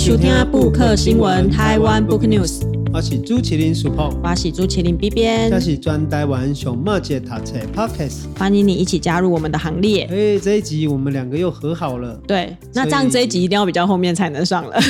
收听布克新闻台湾 Book News，我是朱麒麟 Super，我是朱麒麟 B 编，这是专台湾熊猫节读册 Podcast，欢迎你一起加入我们的行列。哎，这一集我们两个又和好了。对，那这样这一集一定要比较后面才能上了。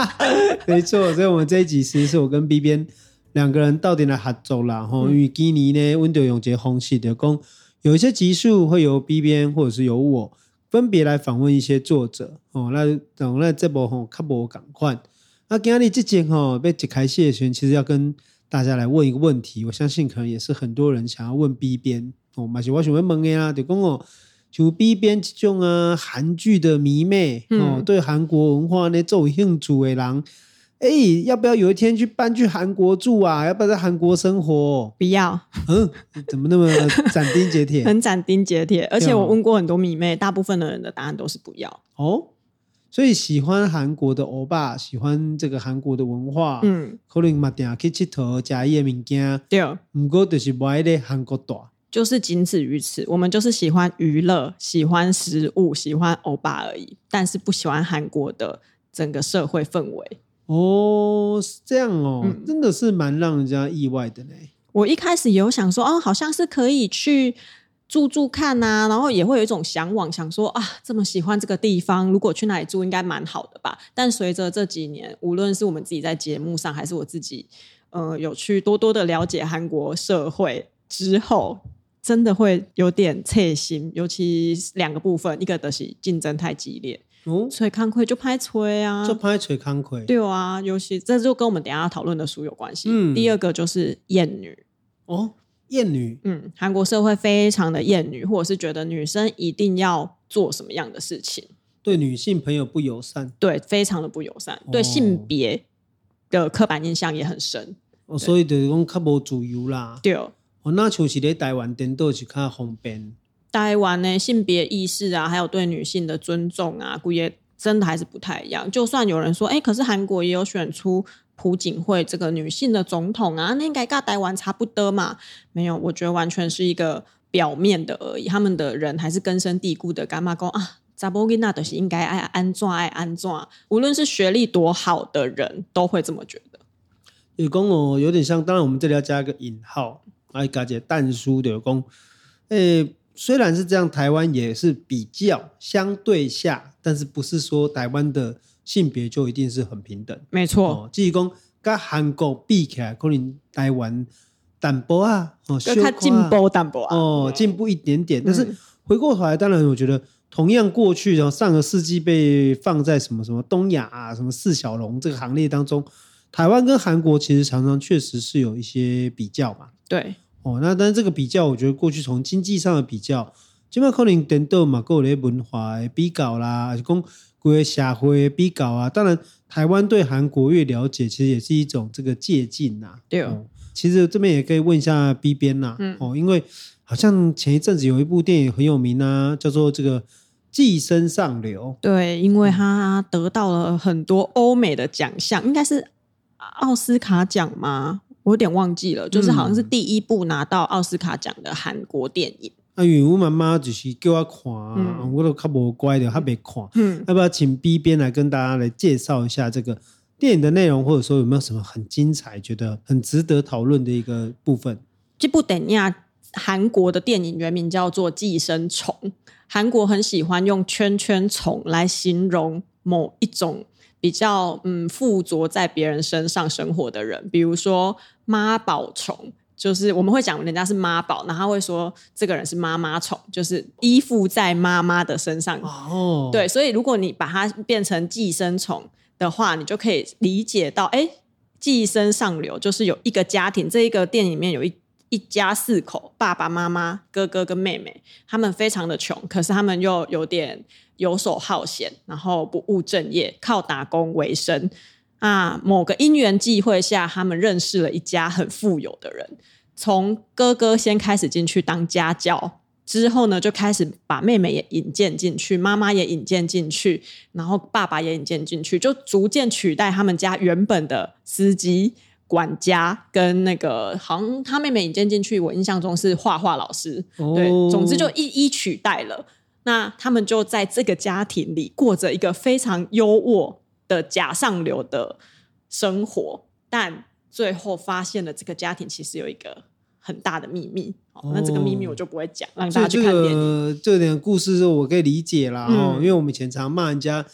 没错，所以我们这一集其实是我跟 B 编两个人到底来合作啦。吼、嗯，因为今年呢，温度用这风气的讲，有一些集数会由 B 编或者是由我。分别来访问一些作者哦，那等那这部吼看不赶快。那今日这节吼被解开谢轩，其实要跟大家来问一个问题，我相信可能也是很多人想要问 B 编哦，嘛是我想要问的啊，就讲哦，就 B 编这种啊韩剧的迷妹哦，对韩国文化呢做有兴趣的人。哎，要不要有一天去搬去韩国住啊？要不要在韩国生活？不要。嗯，怎么那么 斩钉截铁？很斩钉截铁。而且我问过很多迷妹，大部分的人的答案都是不要。哦，所以喜欢韩国的欧巴，喜欢这个韩国的文化，嗯，可能嘛定去佚佗，加一些物件。对，不过就是不爱在韩国大，就是仅止于此。我们就是喜欢娱乐，喜欢食物，喜欢欧巴而已，但是不喜欢韩国的整个社会氛围。哦，是这样哦，嗯、真的是蛮让人家意外的嘞。我一开始有想说，哦，好像是可以去住住看呐、啊，然后也会有一种向往，想说啊，这么喜欢这个地方，如果去那里住，应该蛮好的吧。但随着这几年，无论是我们自己在节目上，还是我自己，呃，有去多多的了解韩国社会之后，真的会有点刺心，尤其两个部分，一个的是竞争太激烈。哦，吹康亏就拍吹啊，就拍吹康亏。对啊，尤其这就跟我们等下要讨论的书有关系。嗯，第二个就是厌女。哦，厌女。嗯，韩国社会非常的厌女，或者是觉得女生一定要做什么样的事情，对女性朋友不友善。对，非常的不友善，哦、对性别的刻板印象也很深。哦，所以就是讲较无自由啦。对，哦，那像是在台湾颠倒是较方便。台湾呢，性别意识啊，还有对女性的尊重啊，估计真的还是不太一样。就算有人说，哎，可是韩国也有选出朴槿惠这个女性的总统啊，那应该跟台湾差不多嘛？没有，我觉得完全是一个表面的而已。他们的人还是根深蒂固的，干嘛讲啊？查波囡那都是应该爱安怎爱安怎，无论是学历多好的人都会这么觉得。有讲哦，有点像，当然我们这里要加一个引号，哎，加些但书的有讲，诶。虽然是这样，台湾也是比较相对下，但是不是说台湾的性别就一定是很平等？没错，即是讲跟韩国比起来，可能台湾淡薄啊，哦，更加进步淡薄啊，哦，进步一点点。但是回过头来，当然我觉得同样过去，然后上个世纪被放在什么什么东亚啊，什么四小龙这个行列当中，台湾跟韩国其实常常确实是有一些比较嘛。对。哦，那但是这个比较，我觉得过去从经济上的比较，起码可能颠倒嘛，各类文化的比较啦，还是讲国社会的比较啊。当然，台湾对韩国越了解，其实也是一种这个借鉴呐。对哦，其实这边也可以问一下 B 边呐，嗯，哦，因为好像前一阵子有一部电影很有名啊，叫做这个《寄生上流》。对，因为他得到了很多欧美的奖项，应该是奥斯卡奖吗？我有点忘记了，就是好像是第一部拿到奥斯卡奖的韩国电影。啊，因为我妈妈就是叫我看，嗯、我都较无乖的，她没看。嗯，要不要请 B 编来跟大家来介绍一下这个电影的内容，或者说有没有什么很精彩、觉得很值得讨论的一个部分？这部电影，韩国的电影原名叫做《寄生虫》，韩国很喜欢用圈圈虫来形容某一种。比较嗯附着在别人身上生活的人，比如说妈宝虫，就是我们会讲人家是妈宝，然后会说这个人是妈妈虫，就是依附在妈妈的身上。哦，对，所以如果你把它变成寄生虫的话，你就可以理解到，哎，寄生上流就是有一个家庭，这一个店里面有一一家四口，爸爸妈妈、哥哥跟妹妹，他们非常的穷，可是他们又有点。游手好闲，然后不务正业，靠打工为生啊。某个因缘际会下，他们认识了一家很富有的人。从哥哥先开始进去当家教，之后呢，就开始把妹妹也引荐进去，妈妈也引荐进去，然后爸爸也引荐进去，就逐渐取代他们家原本的司机、管家跟那个，好像他妹妹引荐进去，我印象中是画画老师。哦、对，总之就一一取代了。那他们就在这个家庭里过着一个非常优渥的假上流的生活，但最后发现了这个家庭其实有一个很大的秘密。哦、那这个秘密我就不会讲，让大家去看电影。这点故事我可以理解啦。哦、嗯，因为我们以前常骂人家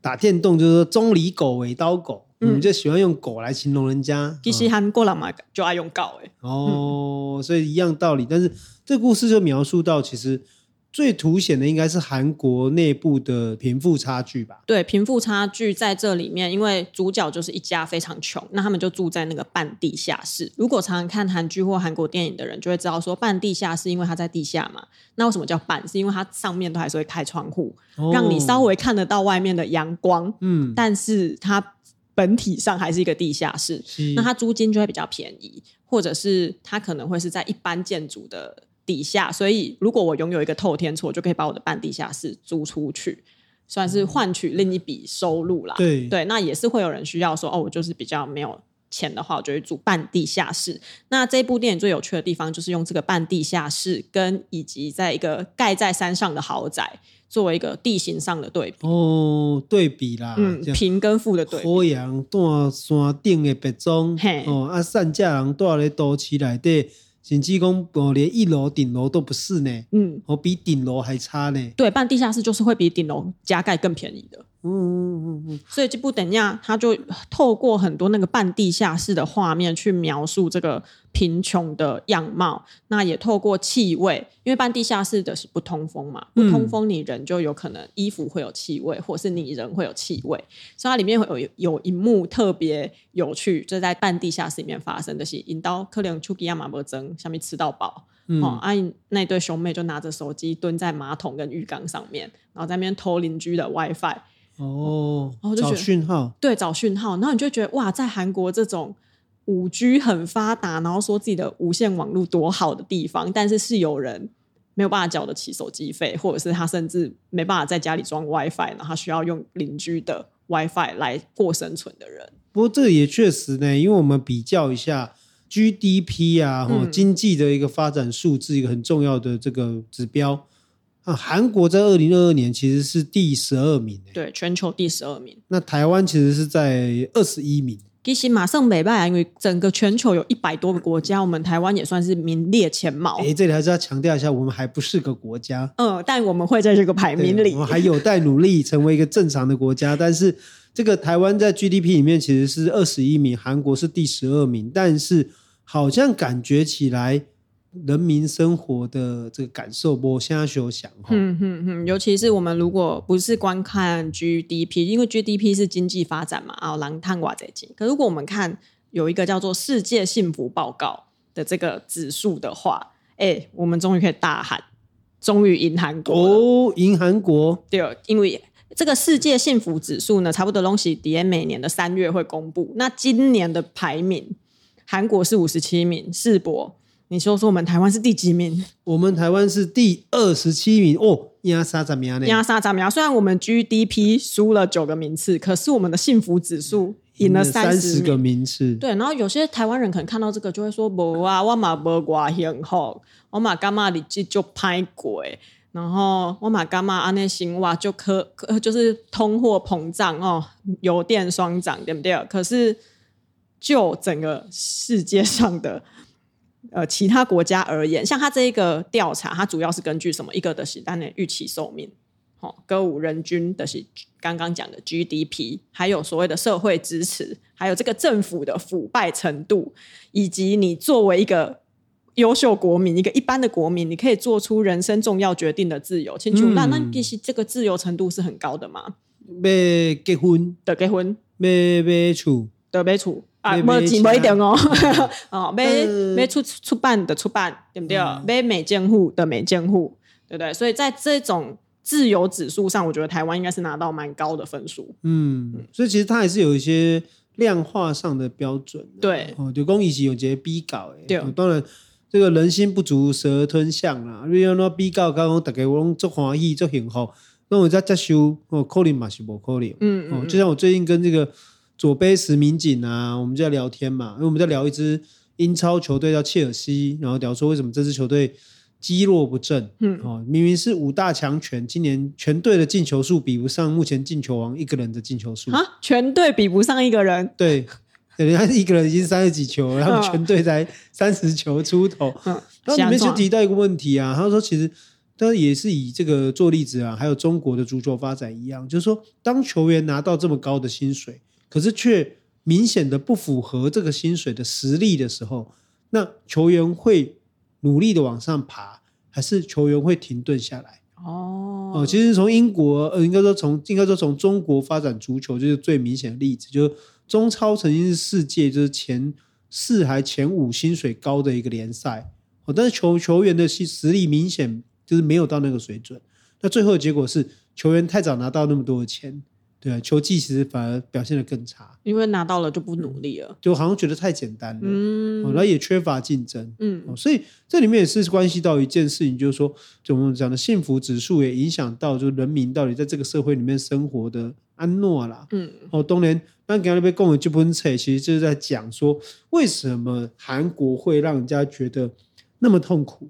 打电动，就是说中离狗、尾刀狗。我们就喜欢用狗来形容人家，其实韩国人嘛就爱用狗哎。哦，所以一样道理。但是这故事就描述到，其实最凸显的应该是韩国内部的贫富差距吧？对，贫富差距在这里面，因为主角就是一家非常穷，那他们就住在那个半地下室。如果常常看韩剧或韩国电影的人就会知道，说半地下室，因为它在地下嘛。那为什么叫半？是因为它上面都还是会开窗户，哦、让你稍微看得到外面的阳光。嗯，但是它。本体上还是一个地下室，那它租金就会比较便宜，或者是它可能会是在一般建筑的底下，所以如果我拥有一个透天厝，就可以把我的半地下室租出去，算是换取另一笔收入啦。对对，那也是会有人需要说，哦，我就是比较没有钱的话，我就会住半地下室。那这部电影最有趣的地方，就是用这个半地下室跟以及在一个盖在山上的豪宅。作为一个地形上的对比哦，对比啦，嗯，贫跟富的对比。好阳住山顶的别庄，嘿哦，啊，善家人住在都市内底，甚至讲我，连一楼顶楼都不是呢，嗯，我，比顶楼还差呢。对，半地下室就是会比顶楼加盖更便宜的。嗯嗯嗯嗯，所以这部等下他就透过很多那个半地下室的画面去描述这个贫穷的样貌。那也透过气味，因为半地下室的是不通风嘛，不通风你人就有可能衣服会有气味，或是你人会有气味。所以它里面会有有一幕特别有趣，就是在半地下室里面发生的是，引刀克林丘吉亚马伯曾下面吃到饱，嗯、哦，阿、啊、那对兄妹就拿着手机蹲在马桶跟浴缸上面，然后在那边偷邻居的 WiFi。哦，然后就找讯号，对，找讯号，然后你就觉得哇，在韩国这种五 G 很发达，然后说自己的无线网络多好的地方，但是是有人没有办法缴得起手机费，或者是他甚至没办法在家里装 WiFi，然后他需要用邻居的 WiFi 来过生存的人。不过这也确实呢，因为我们比较一下 GDP 啊，嗯、经济的一个发展数字，一个很重要的这个指标。啊，韩国在二零二二年其实是第十二名，对，全球第十二名。那台湾其实是在二十一名。其实马上没办法，因为整个全球有一百多个国家，我们台湾也算是名列前茅。哎，这里还是要强调一下，我们还不是个国家。嗯，但我们会在这个排名里，我们还有待努力成为一个正常的国家。但是这个台湾在 GDP 里面其实是二十一名，韩国是第十二名，但是好像感觉起来。人民生活的这个感受，我现在就想哈，嗯嗯嗯，尤其是我们如果不是观看 GDP，因为 GDP 是经济发展嘛，啊，狼探寡贼金。可如果我们看有一个叫做世界幸福报告的这个指数的话，哎，我们终于可以大喊，终于赢韩国哦，赢韩国。对，因为这个世界幸福指数呢，差不多东西底每年的三月会公布。那今年的排名，韩国是五十七名，世博。你说说，我们台湾是第几名？我们台湾是第二十七名哦，压沙怎么样呢？压沙怎么样？虽然我们 GDP 输了九个名次，可是我们的幸福指数赢了三十个名次。对，然后有些台湾人可能看到这个就会说：“不啊，我嘛无挂幸好，我嘛干嘛日子就拍鬼？然后我嘛干嘛安内新哇就可就是通货膨胀哦，油电双涨，对不对？可是就整个世界上的。呃，其他国家而言，像他这一个调查，它主要是根据什么？一个的是当年预期寿命，哦，歌舞人均的是刚刚讲的 GDP，还有所谓的社会支持，还有这个政府的腐败程度，以及你作为一个优秀国民，一个一般的国民，你可以做出人生重要决定的自由。清楚？那那其实这个自由程度是很高的吗？没结婚的结婚，没没处的没处。啊，没钱没一点哦，哦，买买出出版的出版，对不对？买每间户的每间户，对不对？所以在这种自由指数上，我觉得台湾应该是拿到蛮高的分数。嗯，所以其实它还是有一些量化上的标准。对，哦，就公益系有些比较诶。对，当然这个人心不足蛇吞象啦。你要那比较，刚刚大家我拢足欢喜足幸福，那我再接受哦，可能嘛是无可能。嗯嗯，就像我最近跟这个。左贝什民警啊，我们就在聊天嘛，因为我们在聊一支英超球队叫切尔西，然后聊说为什么这支球队积弱不振。嗯，哦，明明是五大强权，今年全队的进球数比不上目前进球王一个人的进球数啊，全队比不上一个人。对，人家一个人已经三十几球了，然后全队才三十球出头。嗯，然后里面就提到一个问题啊，他说其实。他也是以这个做例子啊，还有中国的足球发展一样，就是说，当球员拿到这么高的薪水，可是却明显的不符合这个薪水的实力的时候，那球员会努力的往上爬，还是球员会停顿下来？哦，哦，其实从英国，呃，应该说从应该说从中国发展足球就是最明显的例子，就是中超曾经是世界就是前四还前五薪水高的一个联赛，哦，但是球球员的实力明显。就是没有到那个水准，那最后的结果是球员太早拿到那么多的钱，对啊，球技其实反而表现得更差，因为拿到了就不努力了，就好像觉得太简单了，嗯，然后也缺乏竞争，嗯，所以这里面也是关系到一件事情，就是说，就我们讲的幸福指数也影响到，就是人民到底在这个社会里面生活的安诺啦，嗯，哦，当年刚刚那边共有这本册，其实就是在讲说，为什么韩国会让人家觉得那么痛苦。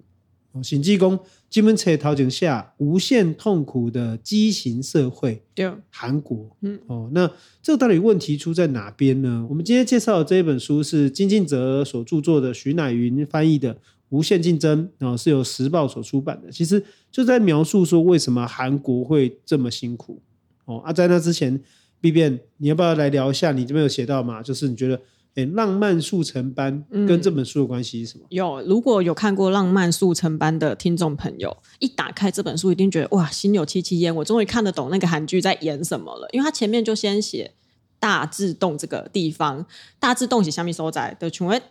哦，审计工基本车条件下无限痛苦的畸形社会，对，韩国，嗯，哦，那这个到底问题出在哪边呢？我们今天介绍的这一本书是金敬哲所著作的，徐乃云翻译的《无限竞争》，然哦，是由时报所出版的。其实就在描述说为什么韩国会这么辛苦。哦，啊，在那之前，B 变，你要不要来聊一下？你这边有写到吗？就是你觉得。哎，浪漫速成班跟这本书的关系是什么？嗯、有，如果有看过《浪漫速成班》的听众朋友，一打开这本书，一定觉得哇，心有戚戚焉。我终于看得懂那个韩剧在演什么了，因为他前面就先写大治洞这个地方，大治洞是虾米所在的？因为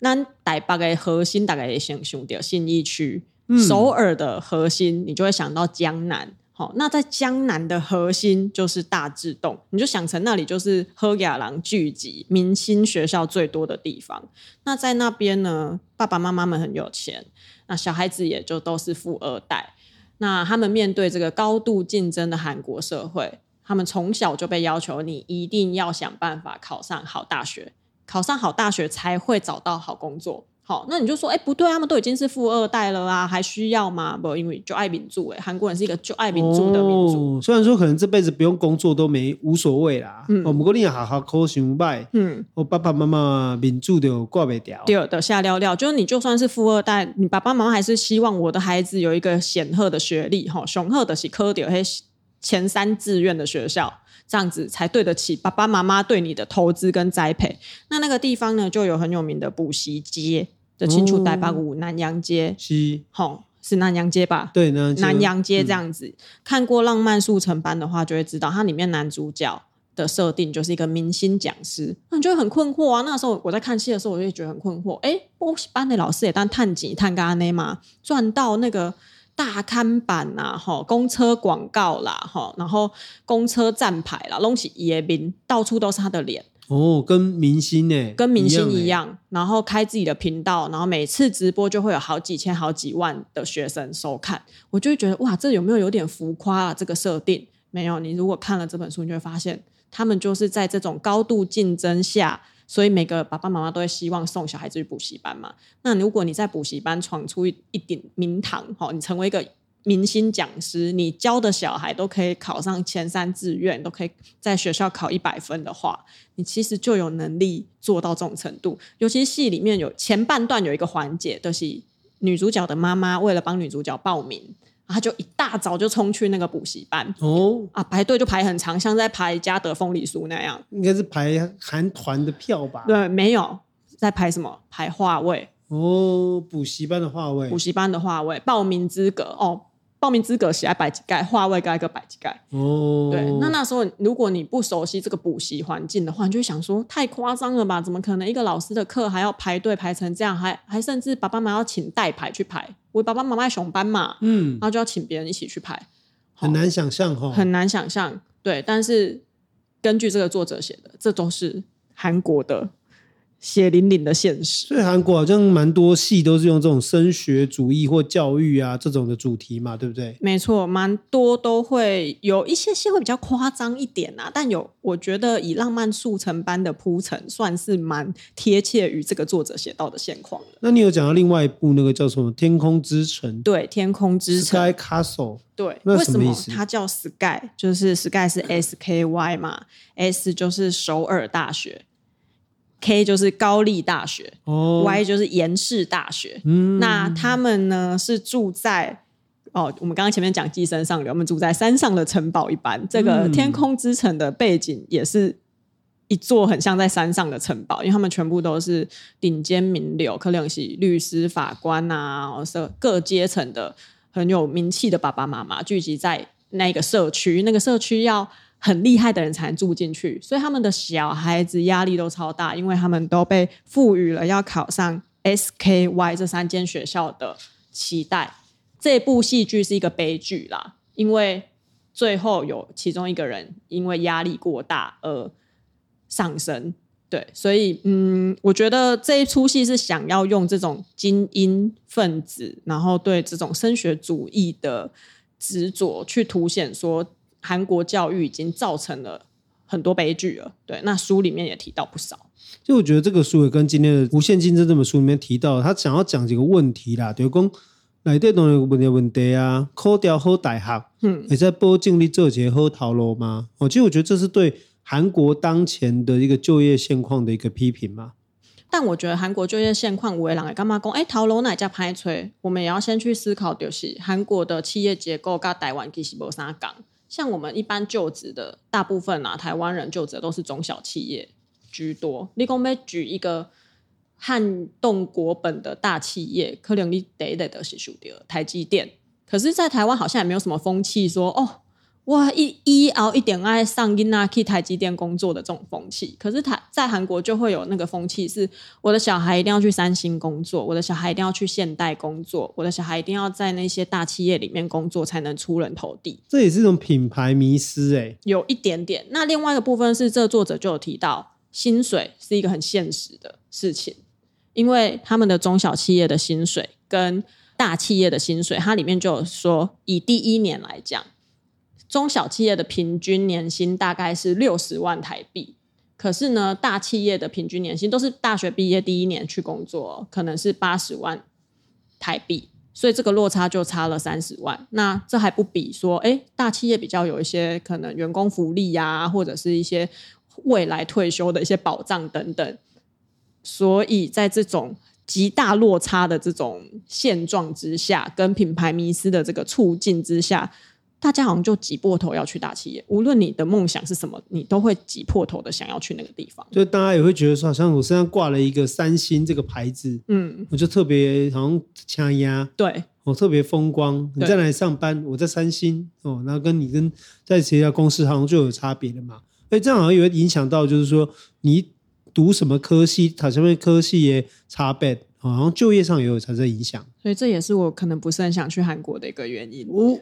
那台北的核心大概也先想到信义区，首尔的核心你就会想到江南。好，那在江南的核心就是大智洞，你就想成那里就是喝雅郎聚集、明星学校最多的地方。那在那边呢，爸爸妈妈们很有钱，那小孩子也就都是富二代。那他们面对这个高度竞争的韩国社会，他们从小就被要求，你一定要想办法考上好大学，考上好大学才会找到好工作。好，那你就说，哎、欸，不对，他们都已经是富二代了啊，还需要吗？不，因为就爱民主，哎，韩国人是一个就爱民主的民族。哦、虽然说可能这辈子不用工作都没无所谓啦，嗯，我们过年好好考想拜，嗯，我爸爸妈妈民主就挂不掉，对的，下料料，就是你就算是富二代，你爸爸妈妈还是希望我的孩子有一个显赫的学历，哈，雄厚的是科掉嘿前三志愿的学校，这样子才对得起爸爸妈妈对你的投资跟栽培。那那个地方呢，就有很有名的补习街。的清楚台北五南洋街，是，吼，是南洋街吧？对，南南阳街这样子。嗯、看过《浪漫速成班》的话，就会知道它里面男主角的设定就是一个明星讲师，那你就会很困惑啊。那时候我在看戏的时候，我就觉得很困惑。哎，补习班的老师也当探景探干呢嘛，赚到那个大刊板呐，吼，公车广告啦，吼，然后公车站牌啦，东西也明，到处都是他的脸。哦，跟明星呢？跟明星一样，然后开自己的频道，然后每次直播就会有好几千、好几万的学生收看，我就会觉得哇，这有没有有点浮夸啊？这个设定没有。你如果看了这本书，你就会发现，他们就是在这种高度竞争下，所以每个爸爸妈妈都会希望送小孩子去补习班嘛。那如果你在补习班闯出一一点名堂，好，你成为一个。明星讲师，你教的小孩都可以考上前三志愿，都可以在学校考一百分的话，你其实就有能力做到这种程度。尤其是戏里面有前半段有一个环节，就是女主角的妈妈为了帮女主角报名，她就一大早就冲去那个补习班哦啊，排队就排很长，像在排嘉德凤梨酥那样，应该是排韩团的票吧？对，没有在排什么排话位哦，补习班的话位，补习班的话位，报名资格哦。报名资格写在百几盖，划位盖一个百几盖。哦，对，那那时候如果你不熟悉这个补习环境的话，你就会想说太夸张了吧？怎么可能一个老师的课还要排队排成这样？还还甚至爸爸妈妈要请代排去排。我爸爸妈妈熊班嘛，嗯，然后就要请别人一起去排，很难想象哈，很难想象。对，但是根据这个作者写的，这都是韩国的血淋淋的现实。所以韩国好像蛮多戏都是用这种升学主义或教育啊这种的主题嘛，对不对？没错，蛮多都会有一些戏会比较夸张一点啊，但有我觉得以浪漫速成般的铺陈，算是蛮贴切于这个作者写到的现况。那你有讲到另外一部那个叫什么《天空之城》？对，《天空之城》Sky Castle。对？为什么它叫 Sky？就是 Sky 是 S K Y 嘛，S 就是首尔大学。K 就是高丽大学，哦，Y 就是延世大学。嗯，那他们呢是住在哦，我们刚刚前面讲寄生上流，我们住在山上的城堡一般。这个天空之城的背景也是一座很像在山上的城堡，因为他们全部都是顶尖名流，可能是律师、法官啊，是各阶层的很有名气的爸爸妈妈聚集在那个社区，那个社区要。很厉害的人才能住进去，所以他们的小孩子压力都超大，因为他们都被赋予了要考上 SKY 这三间学校的期待。这部戏剧是一个悲剧啦，因为最后有其中一个人因为压力过大而丧生。对，所以嗯，我觉得这一出戏是想要用这种精英分子，然后对这种升学主义的执着去凸显说。韩国教育已经造成了很多悲剧了，对。那书里面也提到不少。就我觉得这个书也跟今天的《无限竞争》这本书里面提到，他想要讲几个问题啦，就是讲哪这种问题问题啊，考掉好大学，嗯，也在保证你做些好头路吗？哦，其实我觉得这是对韩国当前的一个就业现况的一个批评嘛。但我觉得韩国就业现况，五位郎也干嘛讲？哎，头路哪家拍吹？我们也要先去思考，就是韩国的企业结构跟台湾其实没啥讲。像我们一般就职的大部分啊，台湾人就职都是中小企业居多。你讲要举一个撼动国本的大企业，可能你得得的是输掉台积电。可是，在台湾好像也没有什么风气说哦。哇，一一熬一点爱上囡仔去台积电工作的这种风气，可是台在韩国就会有那个风气，是我的小孩一定要去三星工作，我的小孩一定要去现代工作，我的小孩一定要在那些大企业里面工作才能出人头地。这也是一种品牌迷失哎，有一点点。那另外一个部分是，这作者就有提到，薪水是一个很现实的事情，因为他们的中小企业的薪水跟大企业的薪水，它里面就有说，以第一年来讲。中小企业的平均年薪大概是六十万台币，可是呢，大企业的平均年薪都是大学毕业第一年去工作，可能是八十万台币，所以这个落差就差了三十万。那这还不比说，哎，大企业比较有一些可能员工福利呀、或者是一些未来退休的一些保障等等。所以在这种极大落差的这种现状之下，跟品牌迷失的这个促进之下。大家好像就挤破头要去大企业，无论你的梦想是什么，你都会挤破头的想要去那个地方。就大家也会觉得说，好像我身上挂了一个三星这个牌子，嗯，我就特别好像掐压，对，我特别风光。你在哪里上班？我在三星哦，然后跟你跟在其他公司好像就有差别的嘛。哎，这样好像也会影响到，就是说你读什么科系，它上面科系也差别，好像就业上也有产生影响。所以这也是我可能不是很想去韩国的一个原因。哦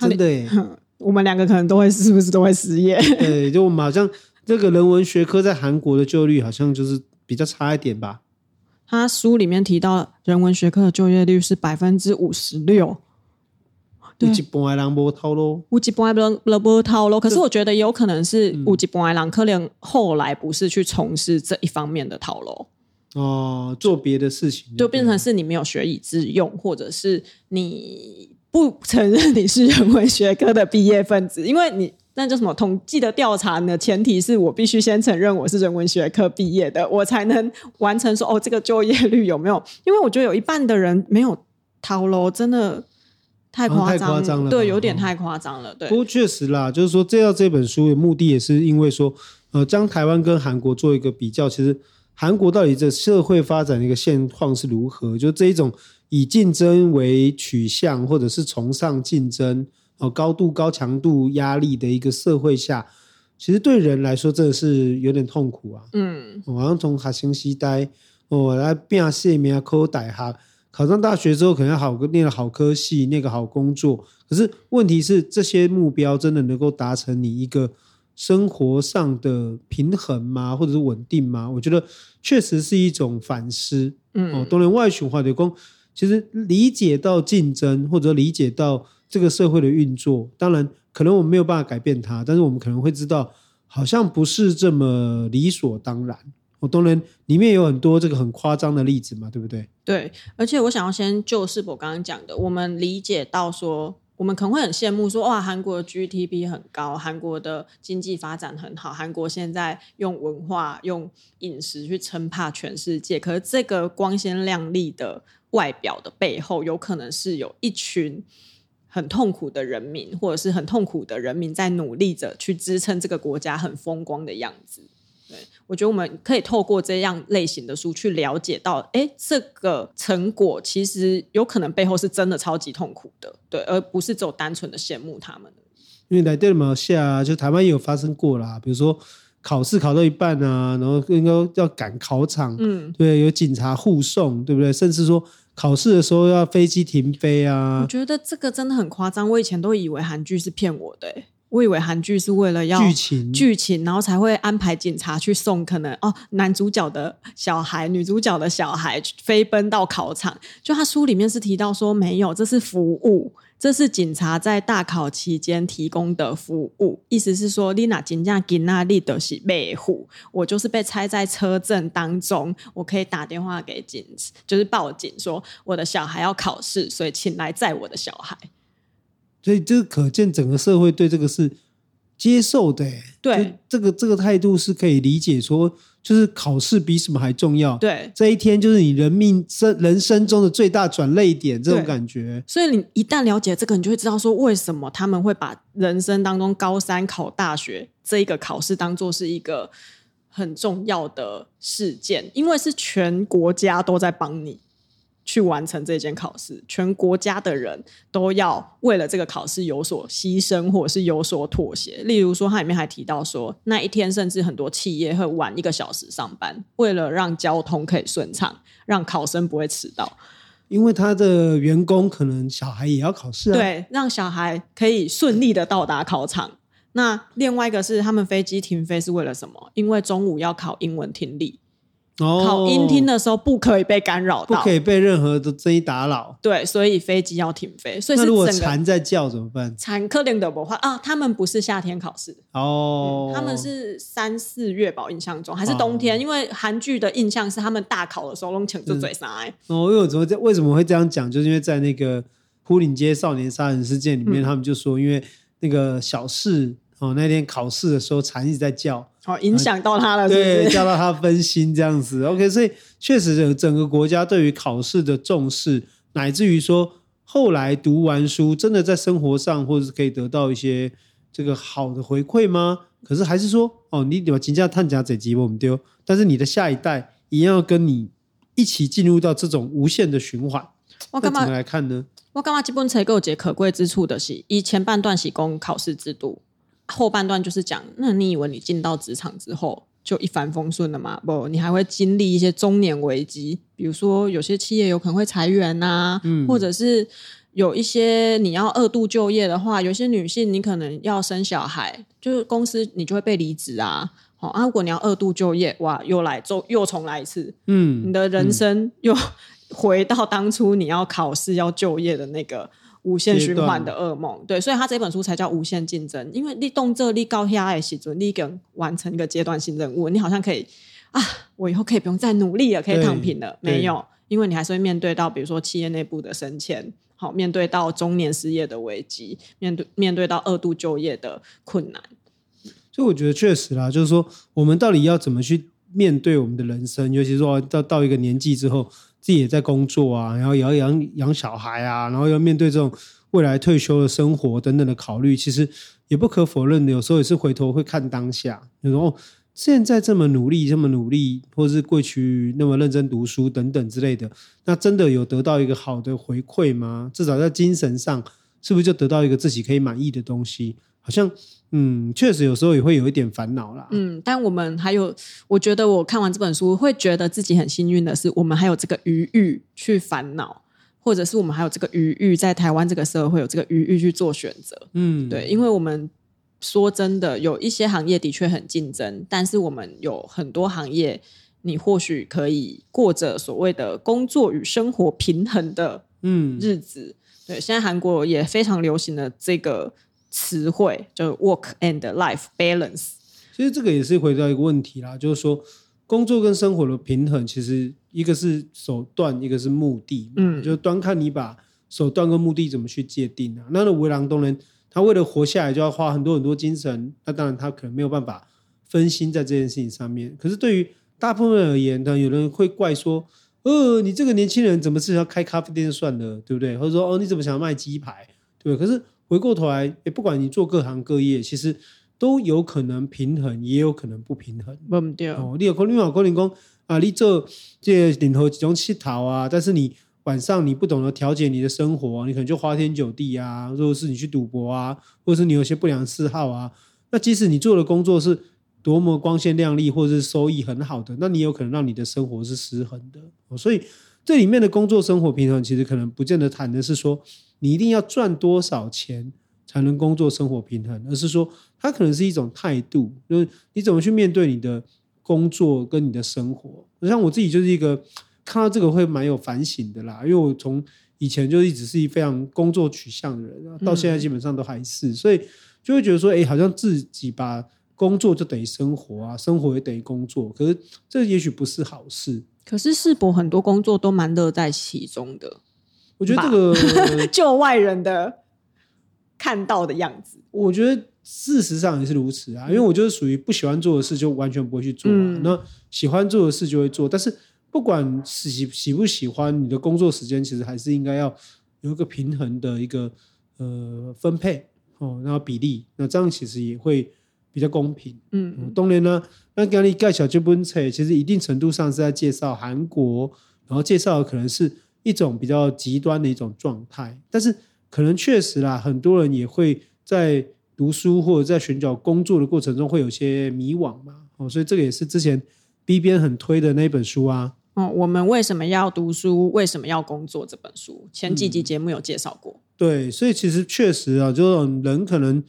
真的耶，我们两个可能都会是不是都会失业？对，就我们好像这个人文学科在韩国的就业率好像就是比较差一点吧。他书里面提到人文学科的就业率是百分之五十六，有一半的人没套路，有一半的人没套路。可是我觉得有可能是有一半的人可能后来不是去从事这一方面的套路哦，做别的事情就，就变成是你没有学以致用，或者是你。不承认你是人文学科的毕业分子，因为你那叫什么统计的调查呢？前提是我必须先承认我是人文学科毕业的，我才能完成说哦，这个就业率有没有？因为我觉得有一半的人没有逃楼，真的太夸张，太夸张了，对，有点太夸张了。对，不过确实啦，就是说这要这本书的目的也是因为说，呃，将台湾跟韩国做一个比较，其实韩国到底这社会发展的一个现况是如何？就这一种。以竞争为取向，或者是崇尚竞争，哦，高度高强度压力的一个社会下，其实对人来说真的是有点痛苦啊。嗯，好像从学生时代，哦，来变写名考大学，考上大学之后，可能要好个念个好科系，念个好工作。可是问题是，这些目标真的能够达成你一个生活上的平衡吗？或者是稳定吗？我觉得确实是一种反思。嗯，哦，当然外循环的工，其实理解到竞争，或者理解到这个社会的运作，当然可能我们没有办法改变它，但是我们可能会知道，好像不是这么理所当然。我当然里面有很多这个很夸张的例子嘛，对不对？对，而且我想要先就是我刚刚讲的，我们理解到说。我们可能会很羡慕说，哇，韩国的 GDP 很高，韩国的经济发展很好，韩国现在用文化、用饮食去称霸全世界。可是这个光鲜亮丽的外表的背后，有可能是有一群很痛苦的人民，或者是很痛苦的人民在努力着去支撑这个国家很风光的样子。对，我觉得我们可以透过这样类型的书去了解到，哎，这个成果其实有可能背后是真的超级痛苦的，对，而不是只有单纯的羡慕他们。因为来电马来西亚，就台湾也有发生过啦，比如说考试考到一半啊，然后应该要赶考场，嗯，对，有警察护送，对不对？甚至说考试的时候要飞机停飞啊。我觉得这个真的很夸张，我以前都以为韩剧是骗我的，我以为韩剧是为了要剧情，剧情，然后才会安排警察去送可能哦男主角的小孩、女主角的小孩飞奔到考场。就他书里面是提到说没有，这是服务，这是警察在大考期间提供的服务。意思是说，丽娜金价金娜丽的是被护，我就是被拆在车阵当中，我可以打电话给警，就是报警说我的小孩要考试，所以请来载我的小孩。所以这个可见整个社会对这个是接受的，对这个这个态度是可以理解，说就是考试比什么还重要。对，这一天就是你人命生人生中的最大转泪点，这种感觉。所以你一旦了解这个，你就会知道说为什么他们会把人生当中高三考大学这一个考试当做是一个很重要的事件，因为是全国家都在帮你。去完成这件考试，全国家的人都要为了这个考试有所牺牲，或者是有所妥协。例如说，它里面还提到说，那一天甚至很多企业会晚一个小时上班，为了让交通可以顺畅，让考生不会迟到。因为他的员工可能小孩也要考试啊，对，让小孩可以顺利的到达考场。那另外一个是，他们飞机停飞是为了什么？因为中午要考英文听力。哦、考音听的时候不可以被干扰到，不可以被任何的声音打扰。对，所以飞机要停飞。所以是那如果蝉在叫怎么办？蝉克林的不话啊，他们不是夏天考试哦、嗯，他们是三四月吧，印象中还是冬天？哦、因为韩剧的印象是他们大考的时候拢请着嘴上来。哦，因为怎么为什么会这样讲？就是因为在那个呼林街少年杀人事件里面，嗯、他们就说，因为那个小四哦那天考试的时候蝉一直在叫。好，影响到他了是不是？对，叫到他分心这样子。OK，所以确实整整个国家对于考试的重视，乃至于说后来读完书，真的在生活上或者是可以得到一些这个好的回馈吗？可是还是说，哦，你把金价探假这集我们丢，但是你的下一代一样要跟你一起进入到这种无限的循环。我干嘛来看呢？我干嘛基本才够解可贵之处的是，以前半段是讲考试制度。后半段就是讲，那你以为你进到职场之后就一帆风顺了吗？不，你还会经历一些中年危机，比如说有些企业有可能会裁员啊，嗯，或者是有一些你要二度就业的话，有些女性你可能要生小孩，就是公司你就会被离职啊。好啊，如果你要二度就业，哇，又来又又重来一次，嗯，你的人生又回到当初你要考试要就业的那个。无限循环的噩梦，对，所以他这本书才叫无限竞争。因为你动这你高压的时候，你跟完成一个阶段性任务，你好像可以啊，我以后可以不用再努力了，可以躺平了。没有，因为你还是会面对到，比如说企业内部的升迁，好，面对到中年失业的危机，面对面对到二度就业的困难。所以我觉得确实啦，就是说，我们到底要怎么去面对我们的人生，尤其是说到到一个年纪之后。自己也在工作啊，然后也要养养小孩啊，然后要面对这种未来退休的生活等等的考虑，其实也不可否认的，有时候也是回头会看当下，然后哦，现在这么努力，这么努力，或者是过去那么认真读书等等之类的，那真的有得到一个好的回馈吗？至少在精神上，是不是就得到一个自己可以满意的东西？好像。嗯，确实有时候也会有一点烦恼啦。嗯，但我们还有，我觉得我看完这本书会觉得自己很幸运的是，我们还有这个余裕去烦恼，或者是我们还有这个余裕在台湾这个社会有这个余裕去做选择。嗯，对，因为我们说真的，有一些行业的确很竞争，但是我们有很多行业，你或许可以过着所谓的工作与生活平衡的嗯日子。嗯、对，现在韩国也非常流行的这个词汇，就 work and life balance。其实这个也是回到一个问题啦，就是说工作跟生活的平衡，其实一个是手段，一个是目的。嗯，就端看你把手段跟目的怎么去界定啊。那那为人当然。他为了活下来，就要花很多很多精神。那当然，他可能没有办法分心在这件事情上面。可是，对于大部分人而言呢，有人会怪说：“呃，你这个年轻人怎么是要开咖啡店算了，对不对？”或者说：“哦，你怎么想要卖鸡排？”对，可是回过头来，也不管你做各行各业，其实都有可能平衡，也有可能不平衡。不对哦，你有可能有可能讲啊，你做这领头几种乞讨啊，但是你。晚上你不懂得调节你的生活，你可能就花天酒地啊，或者是你去赌博啊，或者是你有些不良嗜好啊。那即使你做的工作是多么光鲜亮丽，或者是收益很好的，那你有可能让你的生活是失衡的。所以这里面的工作生活平衡，其实可能不见得谈的是说你一定要赚多少钱才能工作生活平衡，而是说它可能是一种态度，就是你怎么去面对你的工作跟你的生活。像我自己就是一个。看到这个会蛮有反省的啦，因为我从以前就一直是一非常工作取向的人，到现在基本上都还是，所以就会觉得说，哎，好像自己把工作就等于生活啊，生活也等于工作，可是这也许不是好事。可是世博很多工作都蛮乐在其中的，我觉得这个 就外人的看到的样子，我觉得事实上也是如此啊，因为我就是属于不喜欢做的事就完全不会去做，嗯，那喜欢做的事就会做，但是。不管喜喜不喜欢你的工作时间，其实还是应该要有一个平衡的一个呃分配哦，然后比例，那这样其实也会比较公平。嗯，当然呢，那刚你介绍这本册，其实一定程度上是在介绍韩国，然后介绍的可能是一种比较极端的一种状态，但是可能确实啦，很多人也会在读书或者在寻找工作的过程中会有些迷惘嘛。哦，所以这个也是之前 B 边很推的那本书啊。哦，我们为什么要读书？为什么要工作？这本书前几集节目有介绍过。嗯、对，所以其实确实啊，就是人可能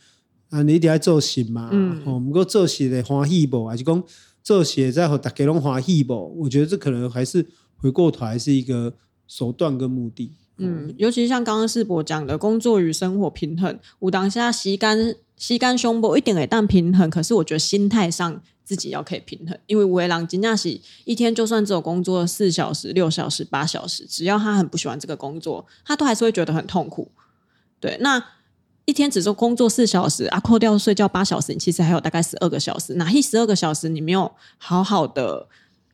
啊，你一定要做事嘛。嗯，我们讲做事的欢喜不？还是讲做事在和大家拢欢喜不？我觉得这可能还是回过头还是一个手段跟目的。嗯，尤其像刚刚世博讲的工作与生活平衡，我当下吸干吸干胸部一定也但平衡，可是我觉得心态上。自己要可以平衡，因为吴伟郎金亚喜一天就算只有工作四小时、六小时、八小时，只要他很不喜欢这个工作，他都还是会觉得很痛苦。对，那一天只做工作四小时啊，扣掉睡觉八小时，你其实还有大概十二个小时。哪一十二个小时你没有好好的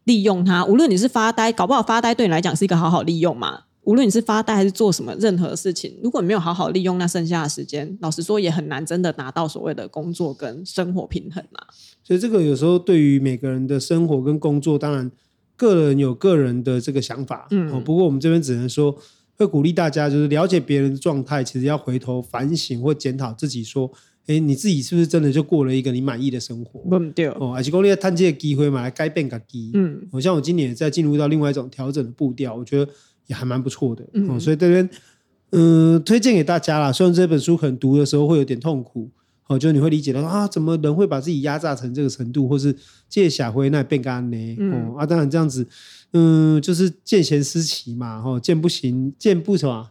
利用它，无论你是发呆，搞不好发呆对你来讲是一个好好利用嘛。无论你是发呆还是做什么任何事情，如果你没有好好利用那剩下的时间，老实说也很难真的拿到所谓的工作跟生活平衡嘛。所以这个有时候对于每个人的生活跟工作，当然个人有个人的这个想法。嗯，不过我们这边只能说，会鼓励大家就是了解别人的状态，其实要回头反省或检讨自己，说，哎，你自己是不是真的就过了一个你满意的生活？不对哦，还是说你要探这个机会嘛，来改变个机。嗯，我像我今年也在进入到另外一种调整的步调，我觉得。也还蛮不错的，嗯，所以这边嗯、呃、推荐给大家啦。虽然这本书可能读的时候会有点痛苦，哦，就你会理解到啊，怎么人会把自己压榨成这个程度，或是借小灰那变干呢？哦啊，当然这样子，嗯，就是见贤思齐嘛，哦，见不行，见不什么，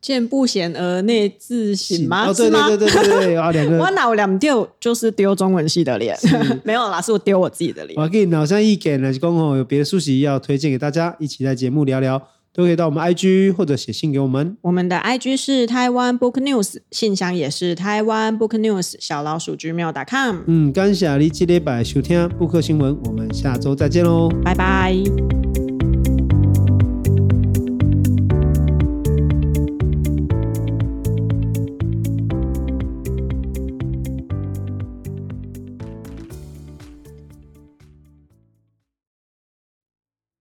见不贤而内自省吗？哦，对对对对对对啊，两个我脑两丢就是丢中文系的脸，没有啦，是我丢我自己的脸。我给你脑上一点呢，就刚好有别的书籍要推荐给大家，一起在节目聊聊。都可以到我们 IG 或者写信给我们。我们的 IG 是台湾 Book News，信箱也是台湾 Book News 小老鼠 gmail.com。嗯，感谢你这礼拜收听布克新闻，我们下周再见喽，拜拜。